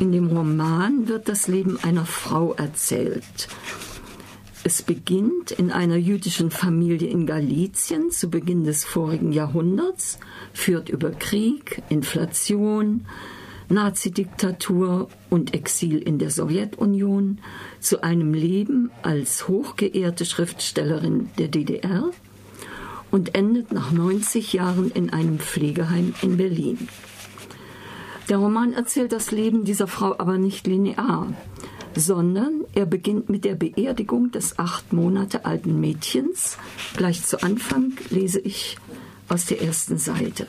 In dem Roman wird das Leben einer Frau erzählt. Es beginnt in einer jüdischen Familie in Galizien zu Beginn des vorigen Jahrhunderts, führt über Krieg, Inflation, Nazidiktatur und Exil in der Sowjetunion zu einem Leben als hochgeehrte Schriftstellerin der DDR und endet nach 90 Jahren in einem Pflegeheim in Berlin. Der Roman erzählt das Leben dieser Frau aber nicht linear sondern er beginnt mit der Beerdigung des acht Monate alten Mädchens. Gleich zu Anfang lese ich aus der ersten Seite.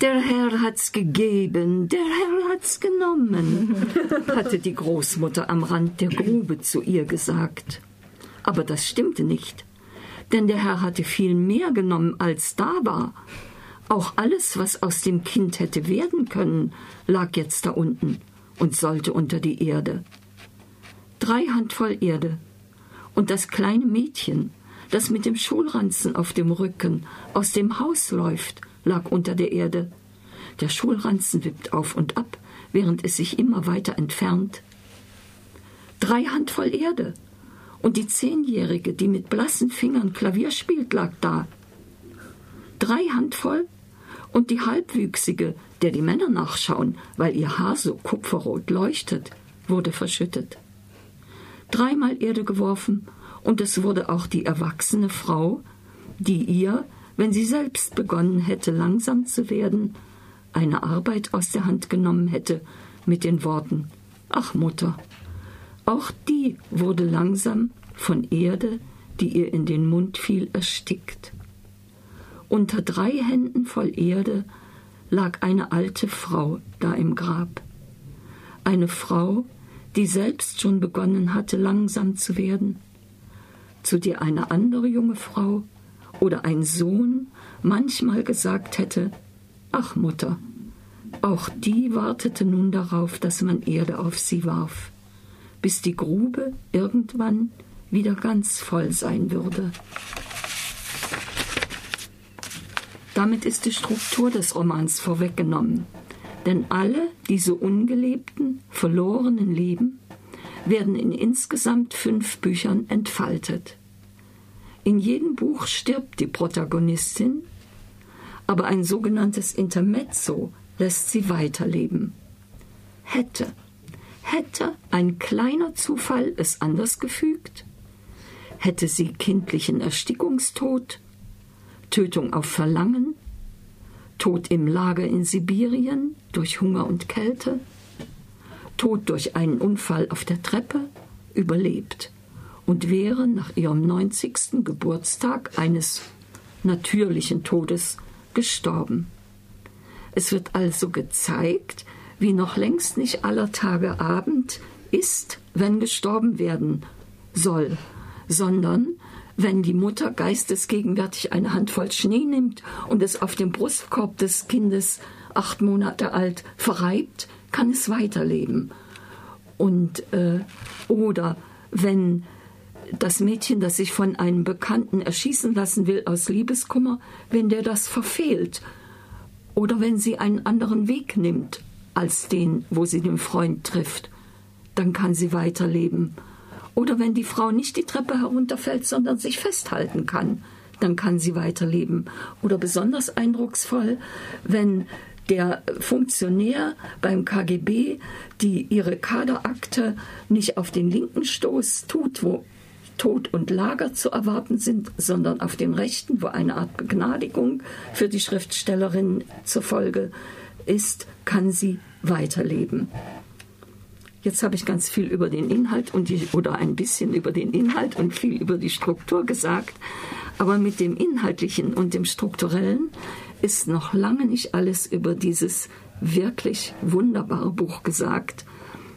Der Herr hat's gegeben, der Herr hat's genommen, hatte die Großmutter am Rand der Grube zu ihr gesagt. Aber das stimmte nicht, denn der Herr hatte viel mehr genommen, als da war. Auch alles, was aus dem Kind hätte werden können, lag jetzt da unten und sollte unter die Erde. Drei Handvoll Erde. Und das kleine Mädchen, das mit dem Schulranzen auf dem Rücken aus dem Haus läuft, lag unter der Erde. Der Schulranzen wippt auf und ab, während es sich immer weiter entfernt. Drei Handvoll Erde. Und die Zehnjährige, die mit blassen Fingern Klavier spielt, lag da. Drei Handvoll und die Halbwüchsige, der die Männer nachschauen, weil ihr Haar so kupferrot leuchtet, wurde verschüttet. Dreimal Erde geworfen, und es wurde auch die erwachsene Frau, die ihr, wenn sie selbst begonnen hätte, langsam zu werden, eine Arbeit aus der Hand genommen hätte, mit den Worten Ach Mutter. Auch die wurde langsam von Erde, die ihr in den Mund fiel, erstickt. Unter drei Händen voll Erde lag eine alte Frau da im Grab. Eine Frau, die selbst schon begonnen hatte, langsam zu werden, zu der eine andere junge Frau oder ein Sohn manchmal gesagt hätte, Ach Mutter, auch die wartete nun darauf, dass man Erde auf sie warf, bis die Grube irgendwann wieder ganz voll sein würde. Damit ist die Struktur des Romans vorweggenommen. Denn alle diese ungelebten, verlorenen Leben werden in insgesamt fünf Büchern entfaltet. In jedem Buch stirbt die Protagonistin, aber ein sogenanntes Intermezzo lässt sie weiterleben. Hätte, hätte ein kleiner Zufall es anders gefügt? Hätte sie kindlichen Erstickungstod, Tötung auf Verlangen, Tod im Lager in Sibirien durch Hunger und Kälte, Tod durch einen Unfall auf der Treppe, überlebt und wäre nach ihrem 90. Geburtstag eines natürlichen Todes gestorben. Es wird also gezeigt, wie noch längst nicht aller Tage Abend ist, wenn gestorben werden soll, sondern wenn die Mutter geistesgegenwärtig eine Handvoll Schnee nimmt und es auf dem Brustkorb des Kindes acht Monate alt verreibt, kann es weiterleben. Und äh, oder wenn das Mädchen, das sich von einem Bekannten erschießen lassen will aus Liebeskummer, wenn der das verfehlt, oder wenn sie einen anderen Weg nimmt als den, wo sie den Freund trifft, dann kann sie weiterleben. Oder wenn die Frau nicht die Treppe herunterfällt, sondern sich festhalten kann, dann kann sie weiterleben. Oder besonders eindrucksvoll, wenn der Funktionär beim KGB, die ihre Kaderakte nicht auf den linken Stoß tut, wo Tod und Lager zu erwarten sind, sondern auf den rechten, wo eine Art Begnadigung für die Schriftstellerin zur Folge ist, kann sie weiterleben. Jetzt habe ich ganz viel über den Inhalt und die, oder ein bisschen über den Inhalt und viel über die Struktur gesagt. Aber mit dem Inhaltlichen und dem Strukturellen ist noch lange nicht alles über dieses wirklich wunderbare Buch gesagt.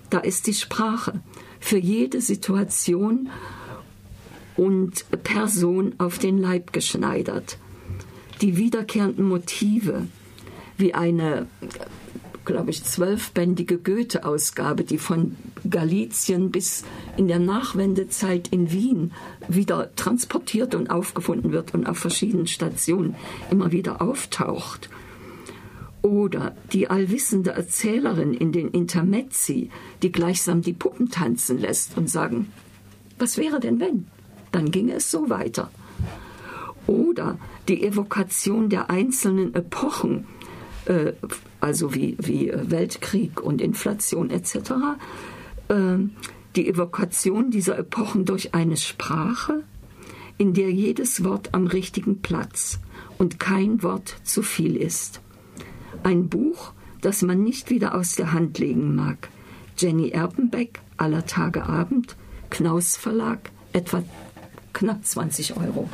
Da ist die Sprache für jede Situation und Person auf den Leib geschneidert. Die wiederkehrenden Motive, wie eine glaube ich, zwölfbändige Goethe-Ausgabe, die von Galizien bis in der Nachwendezeit in Wien wieder transportiert und aufgefunden wird und auf verschiedenen Stationen immer wieder auftaucht. Oder die allwissende Erzählerin in den Intermezzi, die gleichsam die Puppen tanzen lässt und sagen, was wäre denn wenn? Dann ginge es so weiter. Oder die Evokation der einzelnen Epochen, also wie, wie Weltkrieg und Inflation etc., äh, die Evokation dieser Epochen durch eine Sprache, in der jedes Wort am richtigen Platz und kein Wort zu viel ist. Ein Buch, das man nicht wieder aus der Hand legen mag. Jenny Erpenbeck, Aller Tage Abend, Knaus Verlag, etwa knapp 20 Euro.